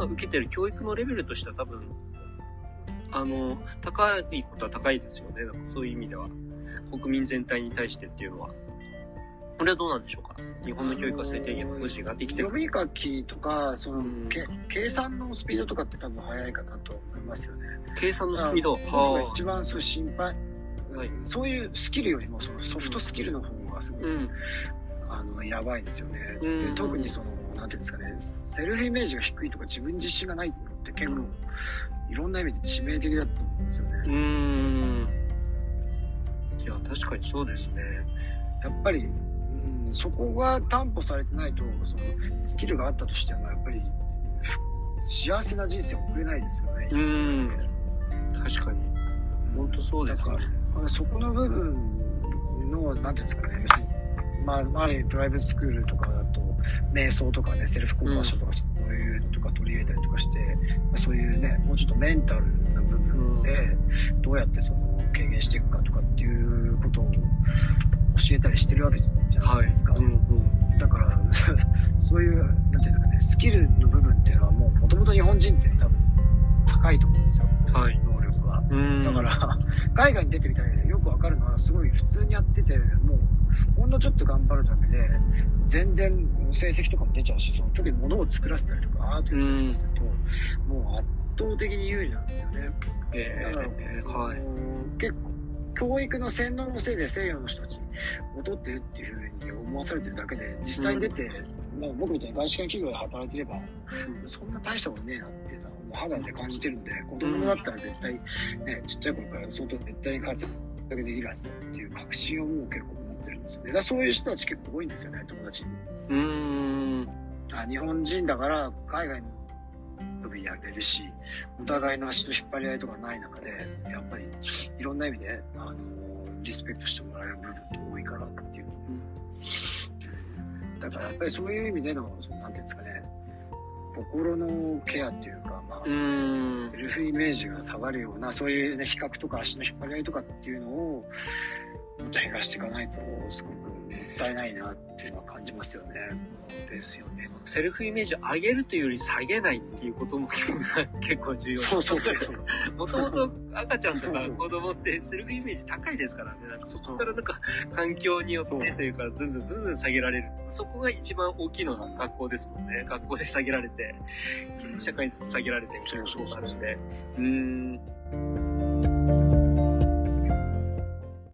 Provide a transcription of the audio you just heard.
今受けてる教育のレベルとしては多分、あの、高いことは高いですよね。なんかそういう意味では。国民全体に対してっていうのは。これはどうなんでしょうか？日本の教育は最低限保持ができてる読み書きとか、その、うんけ計算のスピードとかって多分速いかなと思いますよね。計算のスピード？は一番そう心配、はいそういうスキルよりもそのソフトスキルの方がすごい、うん。あのやばいですよね、うんで特にそのなんていうんですかねセルフイメージが低いとか自分に自信がないのって結構、うんいろんな意味で致命的だと思うんですよね、うーん。いや、確かにそうですね。やっぱり、うん、そこが担保されてないとそのスキルがあったとしてもやっぱりふ幸せな人生を送れないですよね、うん確かに。本当そうですねだ。からそこの部分の、なんていうんですかね、まあ、まあ、プライベートスクールとかだと、瞑想とかね、セルフコンパッションとか、そういうのとか取り入れたりとかして、まあそういうね、もうちょっとメンタルな部分で、どうやってその軽減していくかとかっていうことを教えたりしてるわけじゃないですか。うんうん。だから、そういう、なんていうかね、スキルの部分っていうのはもう、もともと日本人って多分高いと思うんですよ、はい。能力は。うん。だから、海外に出てみたいでよくわかるのは、すごい普通にやってて、もう、ほんのちょっと頑張るだけで、全然成績とかも出ちゃうし、その特に物を作らせたりとか、アートやったりとかすると、もう圧倒的に有利なんですよね。えだから、ー、はい。結構、教育の洗脳のせいで西洋の人たち劣ってるっていうふうに思わされてるだけで、実際に出て、まあ僕みたいに外資系企業で働いてれば、そんな大したことねえなっていうのは、もう肌で感じてるんで、子供だったら絶対、ね、ちっちゃい頃から相当絶対に活躍できるはずだっていう確信をもう結構るんですよね。だそういう人たち結構多いんですよね、友達に。うーん。あ日本人だから海外の部やれるし、お互いの足の引っ張り合いとかない中で、やっぱりいろんな意味で、あのリスペクトしてもらえる部分って多いからっていう。だからやっぱりそういう意味での、そのなんていうんですかね、心のケアっていうか、まあ、セ。ルフイメージが下がるような、そういう、ね、比較とか足の引っ張り合いとかっていうのを、もっと減らしていかないと、すごくもったいないなっていうのは感じますよね。ですよね。セルフイメージを上げるというより下げないっていうことも結構重要そうそうそうそう。もともと赤ちゃんとか子供ってセルフイメージ高いですからね。なんかそこからなんか環境によってというか、ずんずんずんずん下げられる。そこが一番大きいのが学校ですもんね。学校で下げられて、社会で下げられてみたいなところがあるんで。うーん。